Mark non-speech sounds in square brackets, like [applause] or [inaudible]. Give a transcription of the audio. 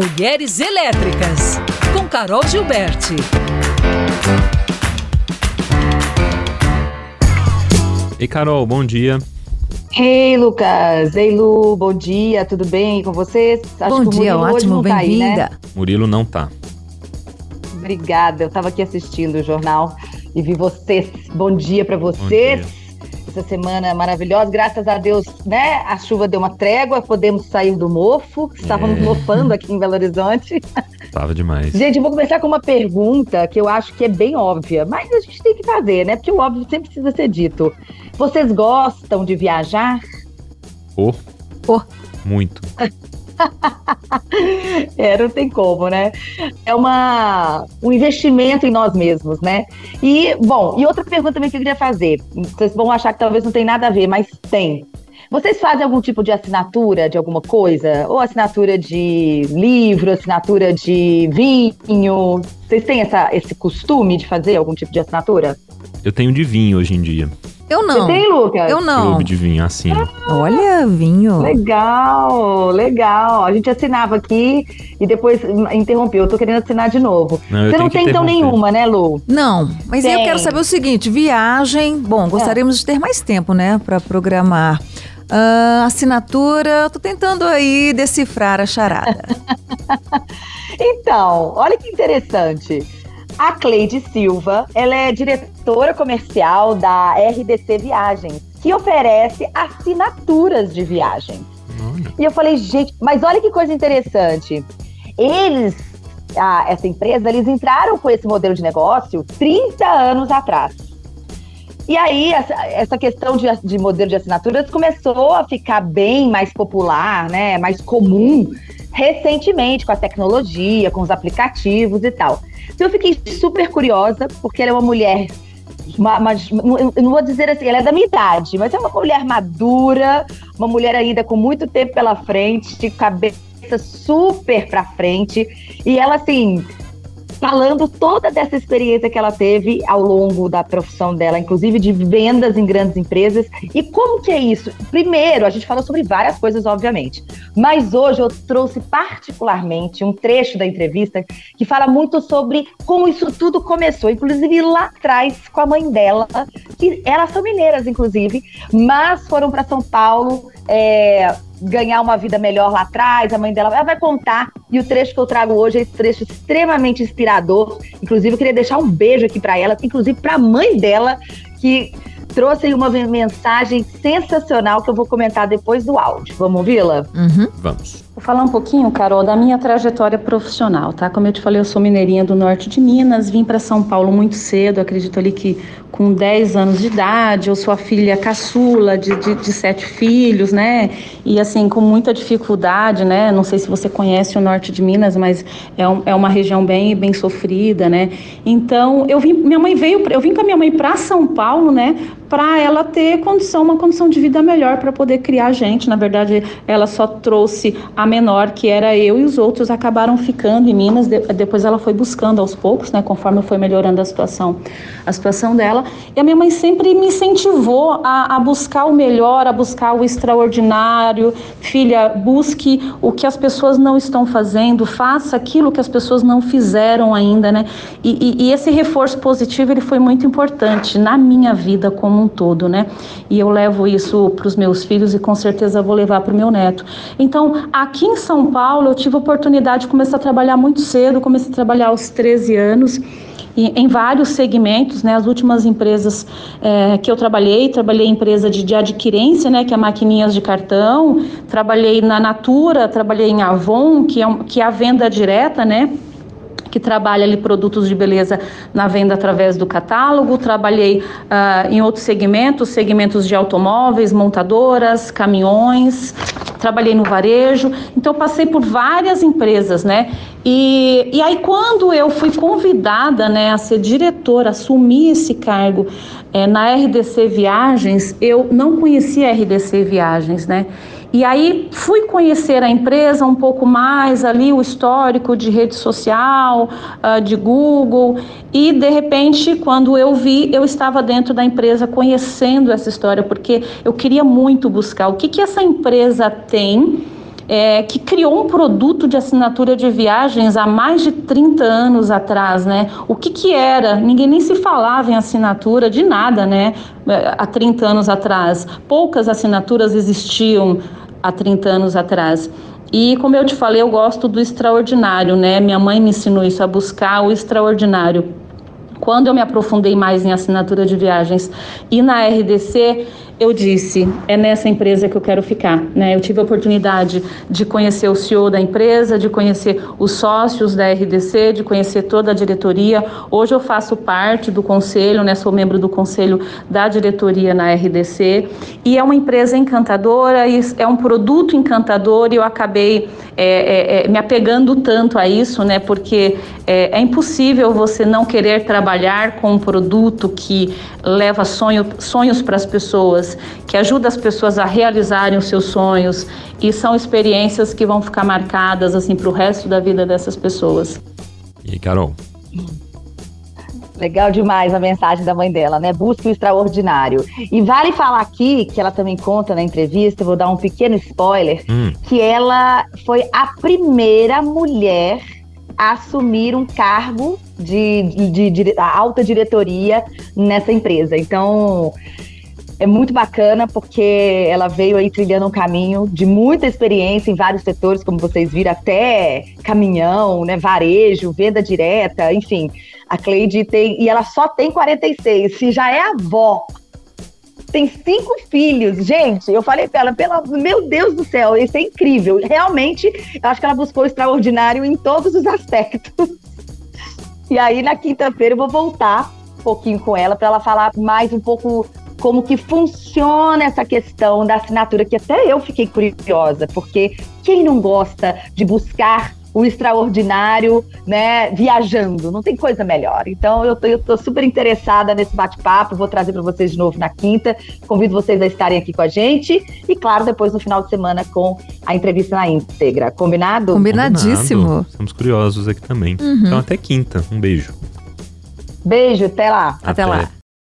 Mulheres Elétricas, com Carol Gilberti. Ei, Carol, bom dia. Ei, Lucas. Ei, Lu, bom dia, tudo bem com vocês? Acho bom dia, ótimo, tá bem-vinda. Né? Murilo não tá. Obrigada, eu estava aqui assistindo o jornal e vi vocês. Bom dia para vocês. Essa semana maravilhosa, graças a Deus, né? A chuva deu uma trégua, podemos sair do mofo. Estávamos é. mofando aqui em Belo Horizonte. Estava demais. Gente, vou começar com uma pergunta que eu acho que é bem óbvia, mas a gente tem que fazer, né? Porque o óbvio sempre precisa ser dito. Vocês gostam de viajar? Oh. Oh. Muito. [laughs] [laughs] é, não tem como, né? É uma, um investimento em nós mesmos, né? E, bom, e outra pergunta também que eu queria fazer. Vocês vão achar que talvez não tem nada a ver, mas tem. Vocês fazem algum tipo de assinatura de alguma coisa? Ou assinatura de livro, assinatura de vinho? Vocês têm essa, esse costume de fazer algum tipo de assinatura? Eu tenho de vinho hoje em dia. Eu não. Você tem, Lucas? Eu não. Clube de vinho, assim. Ah, Olha, vinho. Legal, legal. A gente assinava aqui e depois interrompeu. Eu tô querendo assinar de novo. Não, Você não tem então nenhuma, né, Lu? Não, mas tem. eu quero saber o seguinte: viagem. Bom, gostaríamos é. de ter mais tempo, né, para programar. Uh, assinatura, tô tentando aí decifrar a charada. [laughs] então, olha que interessante. A Cleide Silva, ela é diretora comercial da RDC Viagens, que oferece assinaturas de viagens. E eu falei, gente, mas olha que coisa interessante. Eles, a, essa empresa, eles entraram com esse modelo de negócio 30 anos atrás. E aí, essa, essa questão de, de modelo de assinaturas começou a ficar bem mais popular, né? Mais comum recentemente com a tecnologia, com os aplicativos e tal. Então eu fiquei super curiosa, porque ela é uma mulher. Uma, uma, eu não vou dizer assim, ela é da minha idade, mas é uma mulher madura, uma mulher ainda com muito tempo pela frente, cabeça super pra frente. E ela, assim, falando toda dessa experiência que ela teve ao longo da profissão dela, inclusive de vendas em grandes empresas. E como que é isso? Primeiro, a gente falou sobre várias coisas, obviamente, mas hoje eu trouxe particularmente um trecho da entrevista que fala muito sobre como isso tudo começou, inclusive lá atrás com a mãe dela, que elas são mineiras, inclusive, mas foram para São Paulo. É, ganhar uma vida melhor lá atrás, a mãe dela ela vai contar. E o trecho que eu trago hoje é esse trecho extremamente inspirador. Inclusive, eu queria deixar um beijo aqui para ela, inclusive para a mãe dela, que trouxe aí uma mensagem sensacional que eu vou comentar depois do áudio. Vamos ouvi-la? Uhum. Vamos. Vou falar um pouquinho, Carol, da minha trajetória profissional, tá? Como eu te falei, eu sou mineirinha do norte de Minas, vim para São Paulo muito cedo, acredito ali que com 10 anos de idade, eu sou a filha caçula de, de, de, sete filhos, né? E assim, com muita dificuldade, né? Não sei se você conhece o norte de Minas, mas é, um, é uma região bem, bem sofrida, né? Então, eu vim, minha mãe veio, eu vim com a minha mãe para São Paulo, né? Para ela ter condição, uma condição de vida melhor para poder criar gente. Na verdade, ela só trouxe a menor, que era eu, e os outros acabaram ficando em Minas. De, depois ela foi buscando aos poucos, né, conforme foi melhorando a situação, a situação dela. E a minha mãe sempre me incentivou a, a buscar o melhor, a buscar o extraordinário. Filha, busque o que as pessoas não estão fazendo, faça aquilo que as pessoas não fizeram ainda, né? E, e, e esse reforço positivo ele foi muito importante na minha vida como um todo, né? E eu levo isso para os meus filhos e com certeza vou levar para o meu neto. Então, aqui Aqui em São Paulo, eu tive a oportunidade de começar a trabalhar muito cedo, comecei a trabalhar aos 13 anos. Em vários segmentos, né? As últimas empresas é, que eu trabalhei, trabalhei em empresa de, de adquirência, né? Que é maquininhas de cartão, trabalhei na Natura, trabalhei em Avon, que é, que é a venda direta, né? que trabalha ali produtos de beleza na venda através do catálogo. Trabalhei uh, em outros segmentos, segmentos de automóveis, montadoras, caminhões, trabalhei no varejo, então passei por várias empresas, né? E, e aí quando eu fui convidada, né, a ser diretora, assumir esse cargo é, na RDC Viagens, eu não conhecia a RDC Viagens, né? E aí fui conhecer a empresa um pouco mais ali, o histórico de rede social, uh, de Google, e de repente, quando eu vi, eu estava dentro da empresa conhecendo essa história, porque eu queria muito buscar o que, que essa empresa tem é, que criou um produto de assinatura de viagens há mais de 30 anos atrás, né? O que que era? Ninguém nem se falava em assinatura de nada, né? Há 30 anos atrás. Poucas assinaturas existiam há 30 anos atrás. E como eu te falei, eu gosto do extraordinário, né? Minha mãe me ensinou isso, a buscar o extraordinário. Quando eu me aprofundei mais em assinatura de viagens e na RDC, eu disse, é nessa empresa que eu quero ficar. Né? Eu tive a oportunidade de conhecer o CEO da empresa, de conhecer os sócios da RDC, de conhecer toda a diretoria. Hoje eu faço parte do conselho, né? sou membro do conselho da diretoria na RDC. E é uma empresa encantadora, é um produto encantador e eu acabei é, é, é, me apegando tanto a isso, né? porque é, é impossível você não querer trabalhar com um produto que leva sonho, sonhos para as pessoas que ajuda as pessoas a realizarem os seus sonhos e são experiências que vão ficar marcadas assim para o resto da vida dessas pessoas. E aí, Carol? Legal demais a mensagem da mãe dela, né? Busque o extraordinário. E vale falar aqui, que ela também conta na entrevista, vou dar um pequeno spoiler, hum. que ela foi a primeira mulher a assumir um cargo de, de, de, de alta diretoria nessa empresa. Então, é muito bacana porque ela veio aí trilhando um caminho de muita experiência em vários setores, como vocês viram, até caminhão, né, varejo, venda direta, enfim. A Cleide tem, e ela só tem 46, se já é avó, tem cinco filhos. Gente, eu falei pra ela, pela, meu Deus do céu, isso é incrível. Realmente, eu acho que ela buscou o extraordinário em todos os aspectos. [laughs] E aí, na quinta-feira, eu vou voltar um pouquinho com ela para ela falar mais um pouco como que funciona essa questão da assinatura, que até eu fiquei curiosa, porque quem não gosta de buscar o extraordinário, né, viajando, não tem coisa melhor. Então eu tô, eu tô super interessada nesse bate-papo, vou trazer para vocês de novo na quinta. Convido vocês a estarem aqui com a gente e claro, depois no final de semana com a entrevista na íntegra. Combinado? Combinadíssimo. Combinado. Estamos curiosos aqui também. Uhum. Então até quinta. Um beijo. Beijo, até lá. Até, até lá.